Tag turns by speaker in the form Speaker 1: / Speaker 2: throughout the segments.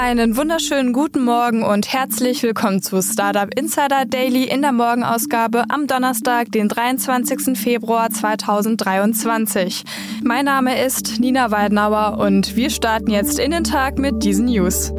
Speaker 1: Einen wunderschönen guten Morgen und herzlich willkommen zu Startup Insider Daily in der Morgenausgabe am Donnerstag, den 23. Februar 2023. Mein Name ist Nina Weidenauer und wir starten jetzt in den Tag mit diesen News.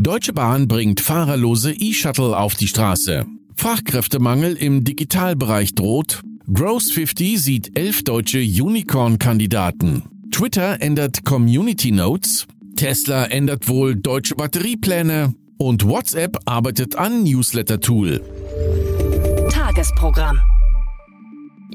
Speaker 2: Deutsche Bahn bringt fahrerlose E-Shuttle auf die Straße. Fachkräftemangel im Digitalbereich droht. Gross 50 sieht elf deutsche Unicorn-Kandidaten. Twitter ändert Community Notes, Tesla ändert wohl deutsche Batteriepläne und WhatsApp arbeitet an Newsletter-Tool.
Speaker 3: Tagesprogramm.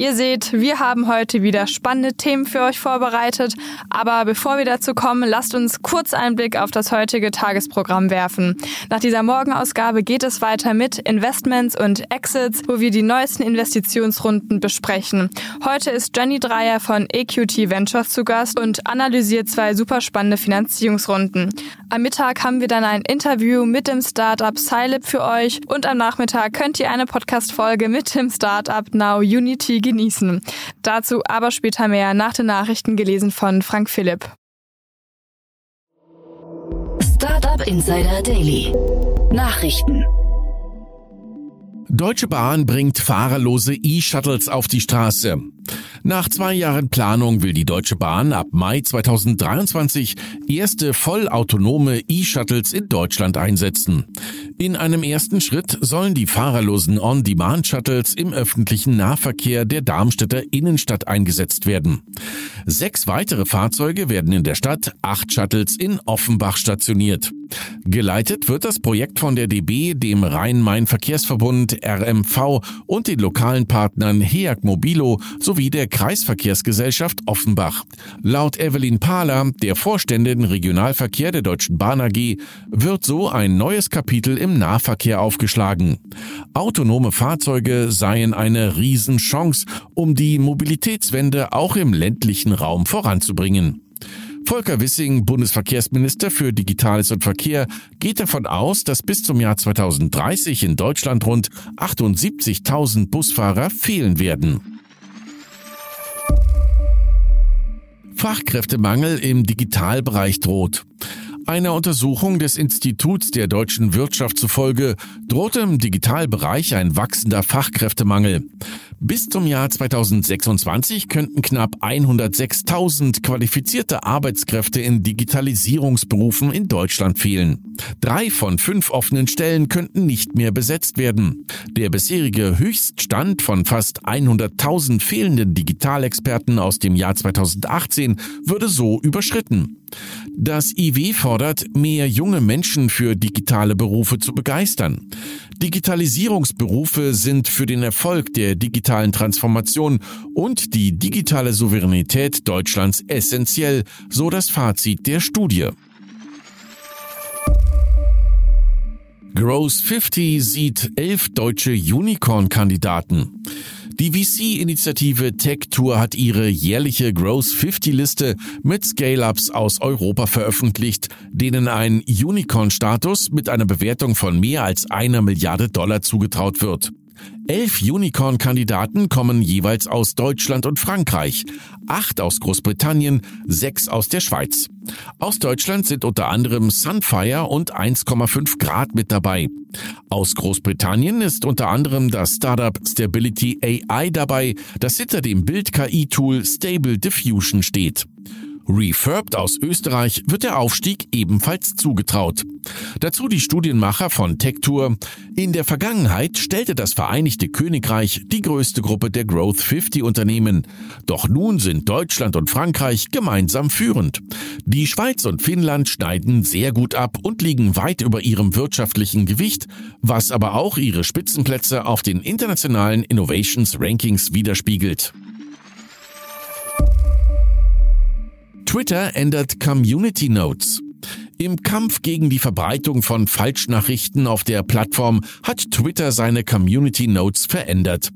Speaker 1: Ihr seht, wir haben heute wieder spannende Themen für euch vorbereitet. Aber bevor wir dazu kommen, lasst uns kurz einen Blick auf das heutige Tagesprogramm werfen. Nach dieser Morgenausgabe geht es weiter mit Investments und Exits, wo wir die neuesten Investitionsrunden besprechen. Heute ist Jenny Dreier von EQT Ventures zu Gast und analysiert zwei super spannende Finanzierungsrunden. Am Mittag haben wir dann ein Interview mit dem Startup Scilab für euch und am Nachmittag könnt ihr eine Podcast-Folge mit dem Startup Now Unity genießen. Dazu aber später mehr nach den Nachrichten gelesen von Frank Philipp.
Speaker 3: Startup Insider Daily. Nachrichten.
Speaker 2: Deutsche Bahn bringt fahrerlose E-Shuttles auf die Straße. Nach zwei Jahren Planung will die Deutsche Bahn ab Mai 2023 erste vollautonome E-Shuttles in Deutschland einsetzen. In einem ersten Schritt sollen die fahrerlosen On-Demand-Shuttles im öffentlichen Nahverkehr der Darmstädter Innenstadt eingesetzt werden. Sechs weitere Fahrzeuge werden in der Stadt, acht Shuttles in Offenbach stationiert. Geleitet wird das Projekt von der DB, dem Rhein-Main-Verkehrsverbund RMV und den lokalen Partnern HEAG Mobilo sowie der Kreisverkehrsgesellschaft Offenbach. Laut Evelyn Pahler, der Vorständin Regionalverkehr der Deutschen Bahn AG, wird so ein neues Kapitel im Nahverkehr aufgeschlagen. Autonome Fahrzeuge seien eine Riesenchance, um die Mobilitätswende auch im ländlichen Raum voranzubringen. Volker Wissing, Bundesverkehrsminister für Digitales und Verkehr, geht davon aus, dass bis zum Jahr 2030 in Deutschland rund 78.000 Busfahrer fehlen werden. Fachkräftemangel im Digitalbereich droht. Einer Untersuchung des Instituts der deutschen Wirtschaft zufolge droht im Digitalbereich ein wachsender Fachkräftemangel. Bis zum Jahr 2026 könnten knapp 106.000 qualifizierte Arbeitskräfte in Digitalisierungsberufen in Deutschland fehlen. Drei von fünf offenen Stellen könnten nicht mehr besetzt werden. Der bisherige Höchststand von fast 100.000 fehlenden Digitalexperten aus dem Jahr 2018 würde so überschritten. Das IW fordert, mehr junge Menschen für digitale Berufe zu begeistern. Digitalisierungsberufe sind für den Erfolg der digitalen Transformation und die digitale Souveränität Deutschlands essentiell, so das Fazit der Studie. Gross 50 sieht elf deutsche Unicorn-Kandidaten. Die VC-Initiative Tech Tour hat ihre jährliche Growth 50-Liste mit Scale-Ups aus Europa veröffentlicht, denen ein Unicorn-Status mit einer Bewertung von mehr als einer Milliarde Dollar zugetraut wird. Elf Unicorn-Kandidaten kommen jeweils aus Deutschland und Frankreich, acht aus Großbritannien, sechs aus der Schweiz. Aus Deutschland sind unter anderem Sunfire und 1,5 Grad mit dabei. Aus Großbritannien ist unter anderem das Startup Stability AI dabei, das hinter dem Bild-KI-Tool Stable Diffusion steht. Refurbed aus Österreich wird der Aufstieg ebenfalls zugetraut. Dazu die Studienmacher von Techtour. In der Vergangenheit stellte das Vereinigte Königreich die größte Gruppe der Growth 50 Unternehmen. Doch nun sind Deutschland und Frankreich gemeinsam führend. Die Schweiz und Finnland schneiden sehr gut ab und liegen weit über ihrem wirtschaftlichen Gewicht, was aber auch ihre Spitzenplätze auf den internationalen Innovations Rankings widerspiegelt. Twitter ändert Community Notes. Im Kampf gegen die Verbreitung von Falschnachrichten auf der Plattform hat Twitter seine Community Notes verändert.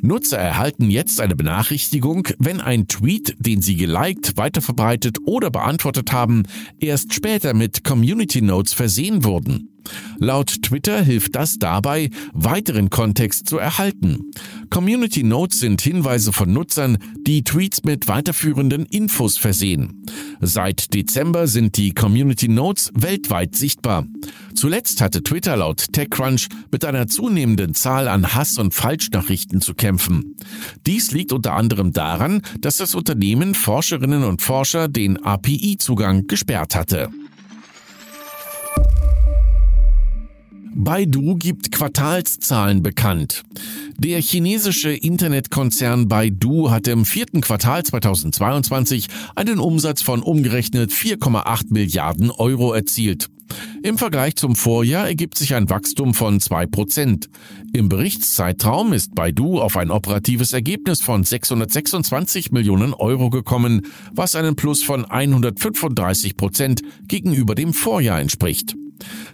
Speaker 2: Nutzer erhalten jetzt eine Benachrichtigung, wenn ein Tweet, den sie geliked, weiterverbreitet oder beantwortet haben, erst später mit Community Notes versehen wurden. Laut Twitter hilft das dabei, weiteren Kontext zu erhalten. Community Notes sind Hinweise von Nutzern, die Tweets mit weiterführenden Infos versehen. Seit Dezember sind die Community Notes weltweit sichtbar. Zuletzt hatte Twitter laut TechCrunch mit einer zunehmenden Zahl an Hass- und Falschnachrichten zu kämpfen. Dies liegt unter anderem daran, dass das Unternehmen Forscherinnen und Forscher den API-Zugang gesperrt hatte. Baidu gibt Quartalszahlen bekannt. Der chinesische Internetkonzern Baidu hat im vierten Quartal 2022 einen Umsatz von umgerechnet 4,8 Milliarden Euro erzielt. Im Vergleich zum Vorjahr ergibt sich ein Wachstum von zwei Prozent. Im Berichtszeitraum ist Baidu auf ein operatives Ergebnis von 626 Millionen Euro gekommen, was einen Plus von 135 Prozent gegenüber dem Vorjahr entspricht.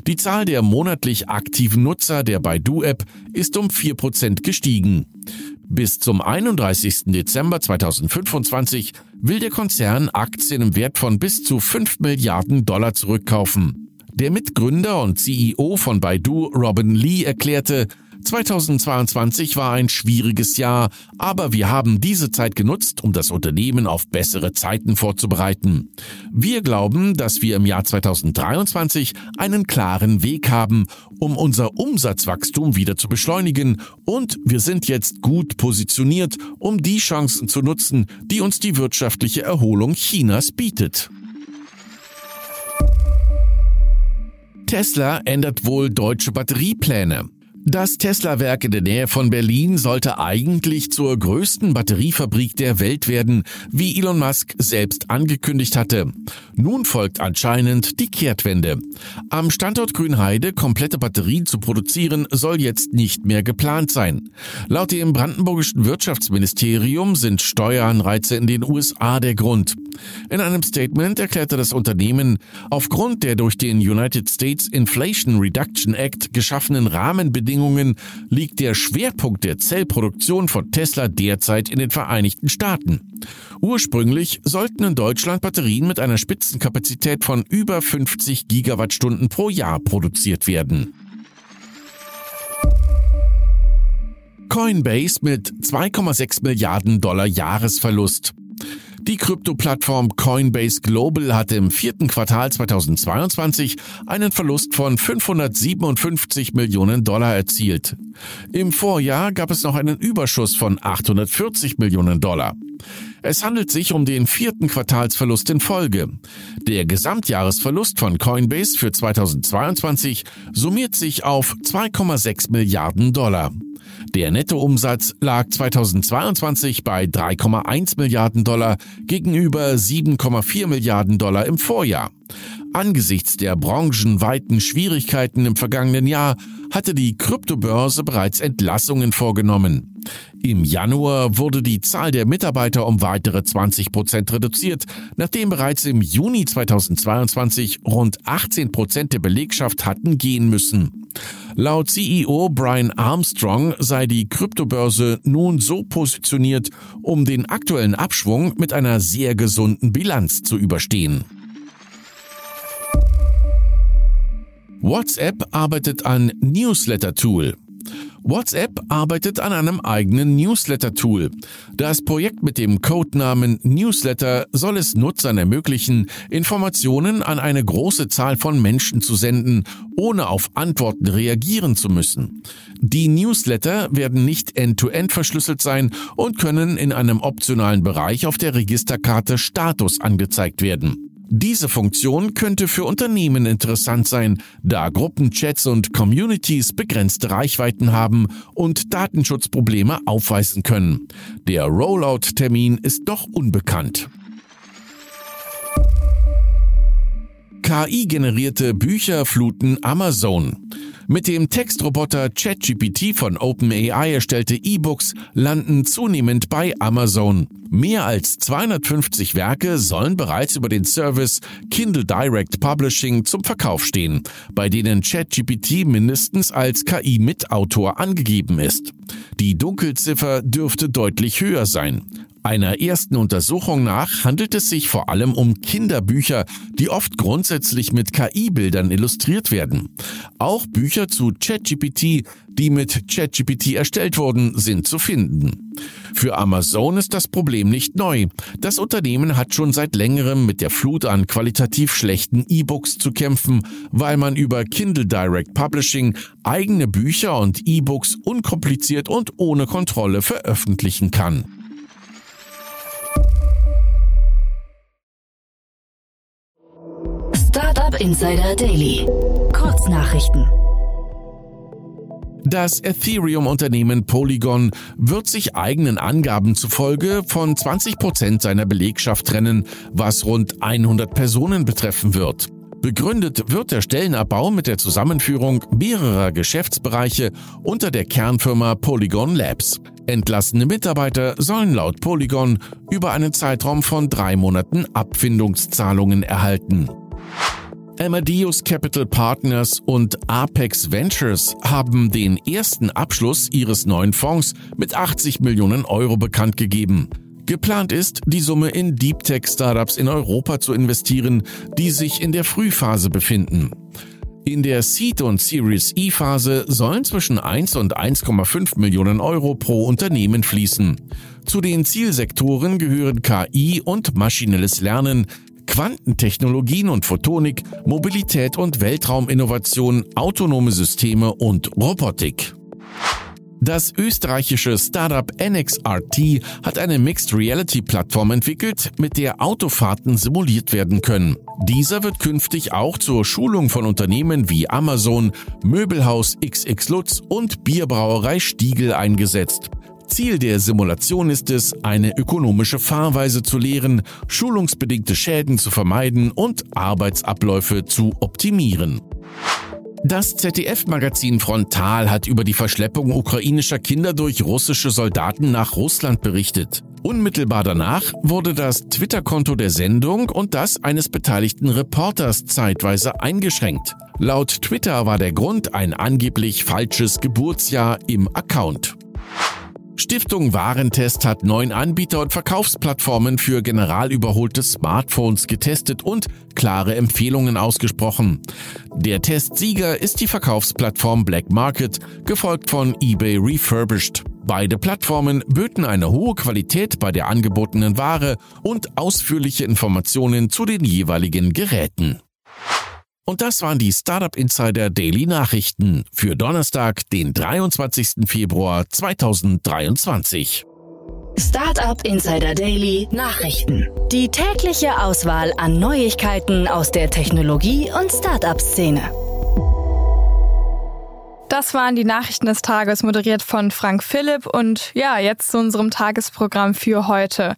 Speaker 2: Die Zahl der monatlich aktiven Nutzer der Baidu-App ist um 4% gestiegen. Bis zum 31. Dezember 2025 will der Konzern Aktien im Wert von bis zu 5 Milliarden Dollar zurückkaufen. Der Mitgründer und CEO von Baidu, Robin Lee, erklärte, 2022 war ein schwieriges Jahr, aber wir haben diese Zeit genutzt, um das Unternehmen auf bessere Zeiten vorzubereiten. Wir glauben, dass wir im Jahr 2023 einen klaren Weg haben, um unser Umsatzwachstum wieder zu beschleunigen und wir sind jetzt gut positioniert, um die Chancen zu nutzen, die uns die wirtschaftliche Erholung Chinas bietet. Tesla ändert wohl deutsche Batteriepläne. Das Tesla-Werk in der Nähe von Berlin sollte eigentlich zur größten Batteriefabrik der Welt werden, wie Elon Musk selbst angekündigt hatte. Nun folgt anscheinend die Kehrtwende. Am Standort Grünheide komplette Batterien zu produzieren soll jetzt nicht mehr geplant sein. Laut dem brandenburgischen Wirtschaftsministerium sind Steueranreize in den USA der Grund. In einem Statement erklärte das Unternehmen, aufgrund der durch den United States Inflation Reduction Act geschaffenen Rahmenbedingungen liegt der Schwerpunkt der Zellproduktion von Tesla derzeit in den Vereinigten Staaten. Ursprünglich sollten in Deutschland Batterien mit einer Spitzenkapazität von über 50 Gigawattstunden pro Jahr produziert werden. Coinbase mit 2,6 Milliarden Dollar Jahresverlust. Die Krypto-Plattform Coinbase Global hatte im vierten Quartal 2022 einen Verlust von 557 Millionen Dollar erzielt. Im Vorjahr gab es noch einen Überschuss von 840 Millionen Dollar. Es handelt sich um den vierten Quartalsverlust in Folge. Der Gesamtjahresverlust von Coinbase für 2022 summiert sich auf 2,6 Milliarden Dollar. Der Nettoumsatz lag 2022 bei 3,1 Milliarden Dollar gegenüber 7,4 Milliarden Dollar im Vorjahr. Angesichts der branchenweiten Schwierigkeiten im vergangenen Jahr hatte die Kryptobörse bereits Entlassungen vorgenommen. Im Januar wurde die Zahl der Mitarbeiter um weitere 20 Prozent reduziert, nachdem bereits im Juni 2022 rund 18 Prozent der Belegschaft hatten gehen müssen. Laut CEO Brian Armstrong sei die Kryptobörse nun so positioniert, um den aktuellen Abschwung mit einer sehr gesunden Bilanz zu überstehen. WhatsApp arbeitet an Newsletter-Tool. WhatsApp arbeitet an einem eigenen Newsletter-Tool. Das Projekt mit dem Codenamen Newsletter soll es Nutzern ermöglichen, Informationen an eine große Zahl von Menschen zu senden, ohne auf Antworten reagieren zu müssen. Die Newsletter werden nicht end-to-end -end verschlüsselt sein und können in einem optionalen Bereich auf der Registerkarte Status angezeigt werden. Diese Funktion könnte für Unternehmen interessant sein, da Gruppenchats und Communities begrenzte Reichweiten haben und Datenschutzprobleme aufweisen können. Der Rollout-Termin ist doch unbekannt. KI-generierte Bücher fluten Amazon. Mit dem Textroboter ChatGPT von OpenAI erstellte E-Books landen zunehmend bei Amazon. Mehr als 250 Werke sollen bereits über den Service Kindle Direct Publishing zum Verkauf stehen, bei denen ChatGPT mindestens als KI-Mitautor angegeben ist. Die Dunkelziffer dürfte deutlich höher sein. Einer ersten Untersuchung nach handelt es sich vor allem um Kinderbücher, die oft grundsätzlich mit KI-Bildern illustriert werden. Auch Bücher zu ChatGPT, die mit ChatGPT erstellt wurden, sind zu finden. Für Amazon ist das Problem nicht neu. Das Unternehmen hat schon seit längerem mit der Flut an qualitativ schlechten E-Books zu kämpfen, weil man über Kindle Direct Publishing eigene Bücher und E-Books unkompliziert und ohne Kontrolle veröffentlichen kann.
Speaker 3: Insider Daily. Kurznachrichten.
Speaker 2: Das Ethereum-Unternehmen Polygon wird sich eigenen Angaben zufolge von 20 Prozent seiner Belegschaft trennen, was rund 100 Personen betreffen wird. Begründet wird der Stellenabbau mit der Zusammenführung mehrerer Geschäftsbereiche unter der Kernfirma Polygon Labs. Entlassene Mitarbeiter sollen laut Polygon über einen Zeitraum von drei Monaten Abfindungszahlungen erhalten. Amadeus Capital Partners und Apex Ventures haben den ersten Abschluss ihres neuen Fonds mit 80 Millionen Euro bekannt gegeben. Geplant ist, die Summe in Deep Tech Startups in Europa zu investieren, die sich in der Frühphase befinden. In der Seed und Series E Phase sollen zwischen 1 und 1,5 Millionen Euro pro Unternehmen fließen. Zu den Zielsektoren gehören KI und maschinelles Lernen, Quantentechnologien und Photonik, Mobilität und Weltrauminnovation, autonome Systeme und Robotik. Das österreichische Startup NXRT hat eine Mixed Reality Plattform entwickelt, mit der Autofahrten simuliert werden können. Dieser wird künftig auch zur Schulung von Unternehmen wie Amazon, Möbelhaus XX Lutz und Bierbrauerei Stiegel eingesetzt. Ziel der Simulation ist es, eine ökonomische Fahrweise zu lehren, schulungsbedingte Schäden zu vermeiden und Arbeitsabläufe zu optimieren. Das ZDF-Magazin Frontal hat über die Verschleppung ukrainischer Kinder durch russische Soldaten nach Russland berichtet. Unmittelbar danach wurde das Twitter-Konto der Sendung und das eines beteiligten Reporters zeitweise eingeschränkt. Laut Twitter war der Grund ein angeblich falsches Geburtsjahr im Account. Stiftung Warentest hat neun Anbieter und Verkaufsplattformen für general überholte Smartphones getestet und klare Empfehlungen ausgesprochen. Der Testsieger ist die Verkaufsplattform Black Market, gefolgt von eBay Refurbished. Beide Plattformen böten eine hohe Qualität bei der angebotenen Ware und ausführliche Informationen zu den jeweiligen Geräten. Und das waren die Startup Insider Daily Nachrichten für Donnerstag, den 23. Februar 2023.
Speaker 3: Startup Insider Daily Nachrichten. Die tägliche Auswahl an Neuigkeiten aus der Technologie- und Startup-Szene.
Speaker 1: Das waren die Nachrichten des Tages, moderiert von Frank Philipp. Und ja, jetzt zu unserem Tagesprogramm für heute.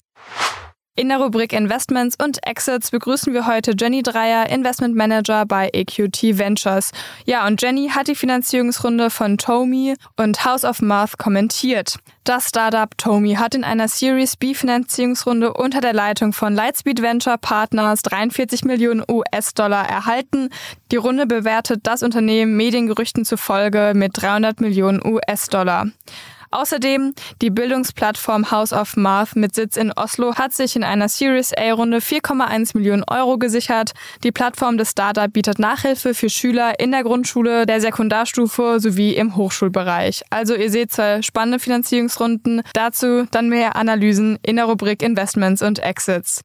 Speaker 1: In der Rubrik Investments und Exits begrüßen wir heute Jenny Dreier, Investment Manager bei EQT Ventures. Ja, und Jenny hat die Finanzierungsrunde von Tomi und House of Math kommentiert. Das Startup Tomi hat in einer Series B Finanzierungsrunde unter der Leitung von Lightspeed Venture Partners 43 Millionen US-Dollar erhalten. Die Runde bewertet das Unternehmen Mediengerüchten zufolge mit 300 Millionen US-Dollar. Außerdem die Bildungsplattform House of Math mit Sitz in Oslo hat sich in einer Series A-Runde 4,1 Millionen Euro gesichert. Die Plattform des Startup bietet Nachhilfe für Schüler in der Grundschule, der Sekundarstufe sowie im Hochschulbereich. Also ihr seht zwei spannende Finanzierungsrunden. Dazu dann mehr Analysen in der Rubrik Investments und Exits.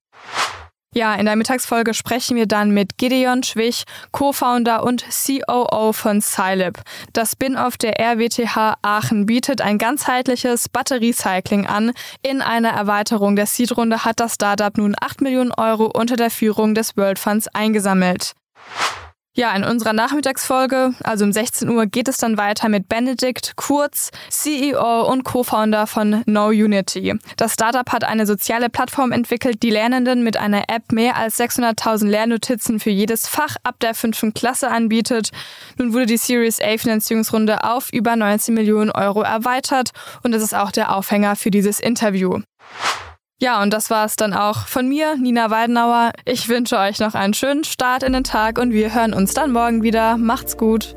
Speaker 1: Ja, in der Mittagsfolge sprechen wir dann mit Gideon Schwich, Co-Founder und COO von Scilab. Das Spin-off der RWTH Aachen bietet ein ganzheitliches Batteriecycling an. In einer Erweiterung der Seed-Runde hat das Startup nun 8 Millionen Euro unter der Führung des World Funds eingesammelt. Ja, in unserer Nachmittagsfolge, also um 16 Uhr, geht es dann weiter mit Benedikt Kurz, CEO und Co-Founder von No Unity. Das Startup hat eine soziale Plattform entwickelt, die Lernenden mit einer App mehr als 600.000 Lernnotizen für jedes Fach ab der fünften Klasse anbietet. Nun wurde die Series A Finanzierungsrunde auf über 19 Millionen Euro erweitert und das ist auch der Aufhänger für dieses Interview. Ja, und das war es dann auch von mir, Nina Weidenauer. Ich wünsche euch noch einen schönen Start in den Tag und wir hören uns dann morgen wieder. Macht's gut.